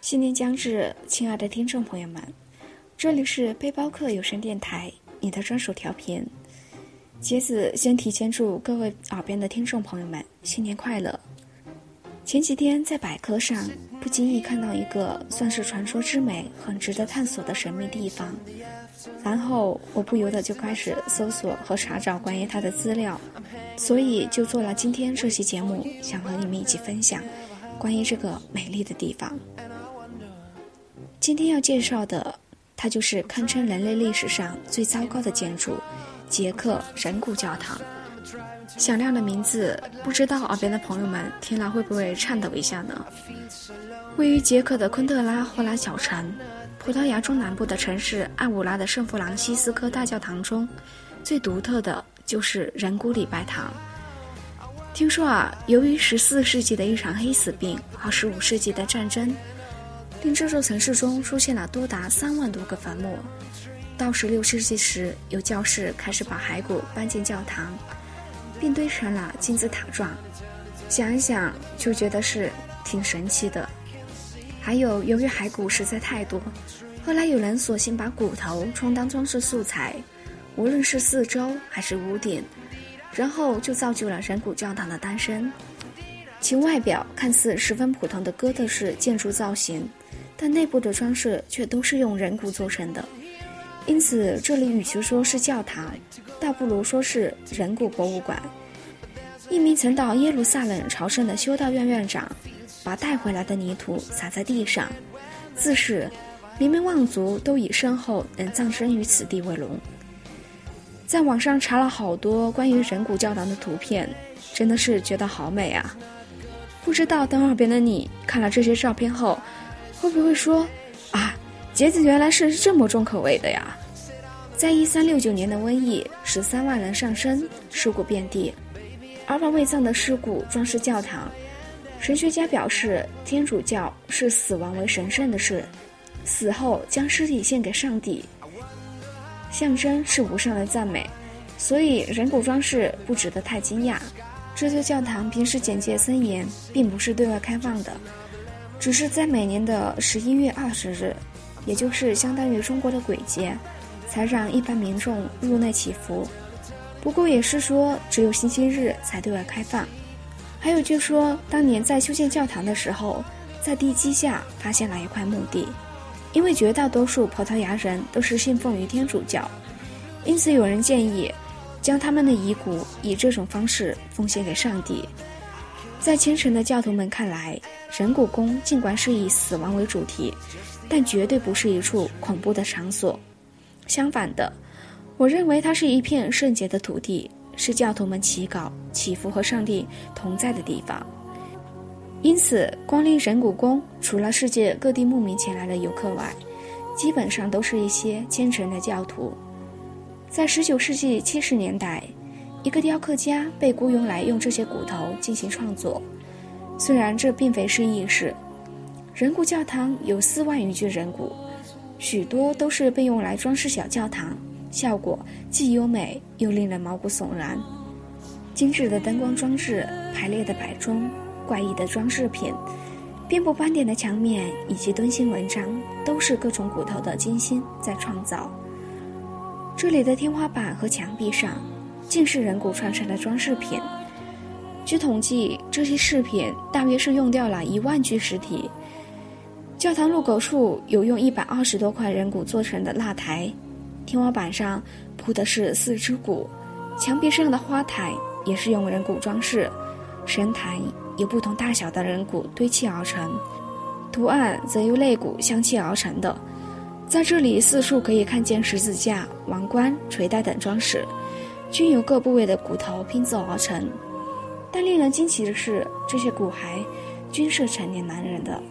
新年将至，亲爱的听众朋友们，这里是背包客有声电台，你的专属调频。杰子先提前祝各位耳边的听众朋友们新年快乐。前几天在百科上不经意看到一个算是传说之美、很值得探索的神秘地方，然后我不由得就开始搜索和查找关于它的资料，所以就做了今天这期节目，想和你们一起分享关于这个美丽的地方。今天要介绍的，它就是堪称人类历史上最糟糕的建筑——捷克人骨教堂。响亮的名字，不知道耳边的朋友们听了会不会颤抖一下呢？位于捷克的昆特拉霍拉小城，葡萄牙中南部的城市艾武拉的圣弗朗西斯科大教堂中，最独特的就是人骨礼拜堂。听说啊，由于十四世纪的一场黑死病和十五世纪的战争，令这座城市中出现了多达三万多个坟墓。到十六世纪时，有教士开始把骸骨搬进教堂。并堆成了金字塔状，想一想就觉得是挺神奇的。还有，由于骸骨实在太多，后来有人索性把骨头充当装饰素材，无论是四周还是屋顶，然后就造就了人骨教堂的诞生。其外表看似十分普通的哥特式建筑造型，但内部的装饰却都是用人骨做成的。因此，这里与其说是教堂，倒不如说是人骨博物馆。一名曾到耶路撒冷朝圣的修道院院长，把带回来的泥土撒在地上，自是名门望族都以身后能葬身于此地为荣。在网上查了好多关于人骨教堂的图片，真的是觉得好美啊！不知道等耳边的你看了这些照片后，会不会说杰子原来是这么重口味的呀！在一三六九年的瘟疫，十三万人丧生，尸骨遍地，而把未葬的尸骨装饰教堂。神学家表示，天主教视死亡为神圣的事，死后将尸体献给上帝，象征是无上的赞美，所以人骨装饰不值得太惊讶。这座教堂平时简洁森严，并不是对外开放的，只是在每年的十一月二十日。也就是相当于中国的鬼节，才让一般民众入内祈福。不过也是说，只有星期日才对外开放。还有据说，当年在修建教堂的时候，在地基下发现了一块墓地，因为绝大多数葡萄牙人都是信奉于天主教，因此有人建议，将他们的遗骨以这种方式奉献给上帝。在虔诚的教徒们看来，人骨宫尽管是以死亡为主题。但绝对不是一处恐怖的场所，相反的，我认为它是一片圣洁的土地，是教徒们祈祷、祈福和上帝同在的地方。因此，光临人骨宫，除了世界各地慕名前来的游客外，基本上都是一些虔诚的教徒。在19世纪70年代，一个雕刻家被雇佣来用这些骨头进行创作，虽然这并非是易事。人骨教堂有四万余具人骨，许多都是被用来装饰小教堂，效果既优美又令人毛骨悚然。精致的灯光装置、排列的摆钟、怪异的装饰品、遍布斑点的墙面以及敦心文章，都是各种骨头的精心在创造。这里的天花板和墙壁上，尽是人骨串成的装饰品。据统计，这些饰品大约是用掉了一万具尸体。教堂入口处有用一百二十多块人骨做成的蜡台，天花板上铺的是四肢骨，墙壁上的花台也是用人骨装饰，神坛由不同大小的人骨堆砌而成，图案则由肋骨镶嵌而成的。在这里四处可以看见十字架、王冠、垂带等装饰，均由各部位的骨头拼凑而成。但令人惊奇的是，这些骨骸均是成年男人的。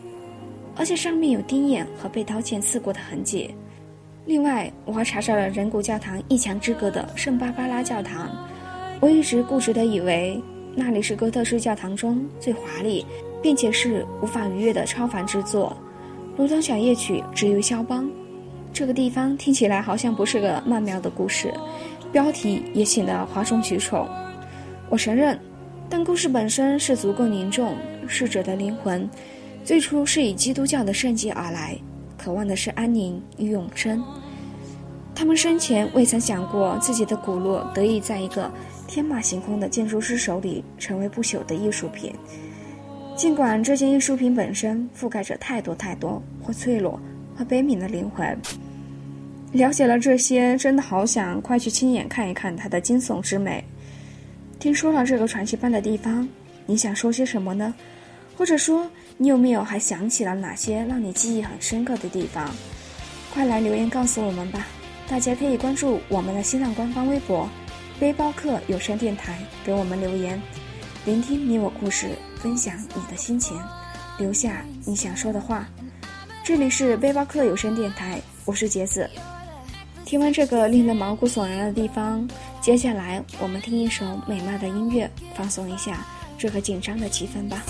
而且上面有钉眼和被刀剑刺过的痕迹。另外，我还查找了人骨教堂一墙之隔的圣巴巴拉教堂，我一直固执地以为那里是哥特式教堂中最华丽，并且是无法逾越的超凡之作。如同小夜曲之于肖邦，这个地方听起来好像不是个曼妙的故事，标题也显得哗众取宠。我承认，但故事本身是足够凝重。逝者的灵魂，最初是以基督教的圣迹而来，渴望的是安宁与永生。他们生前未曾想过自己的骨落得以在一个天马行空的建筑师手里成为不朽的艺术品。尽管这件艺术品本身覆盖着太多太多或脆弱或悲悯的灵魂，了解了这些，真的好想快去亲眼看一看它的惊悚之美。听说了这个传奇般的地方，你想说些什么呢？或者说，你有没有还想起了哪些让你记忆很深刻的地方？快来留言告诉我们吧！大家可以关注我们的新浪官方微博“背包客有声电台”，给我们留言，聆听你我故事，分享你的心情，留下你想说的话。这里是背包客有声电台，我是杰子。听完这个令人毛骨悚然的地方，接下来我们听一首美妙的音乐，放松一下这个紧张的气氛吧。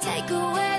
Take away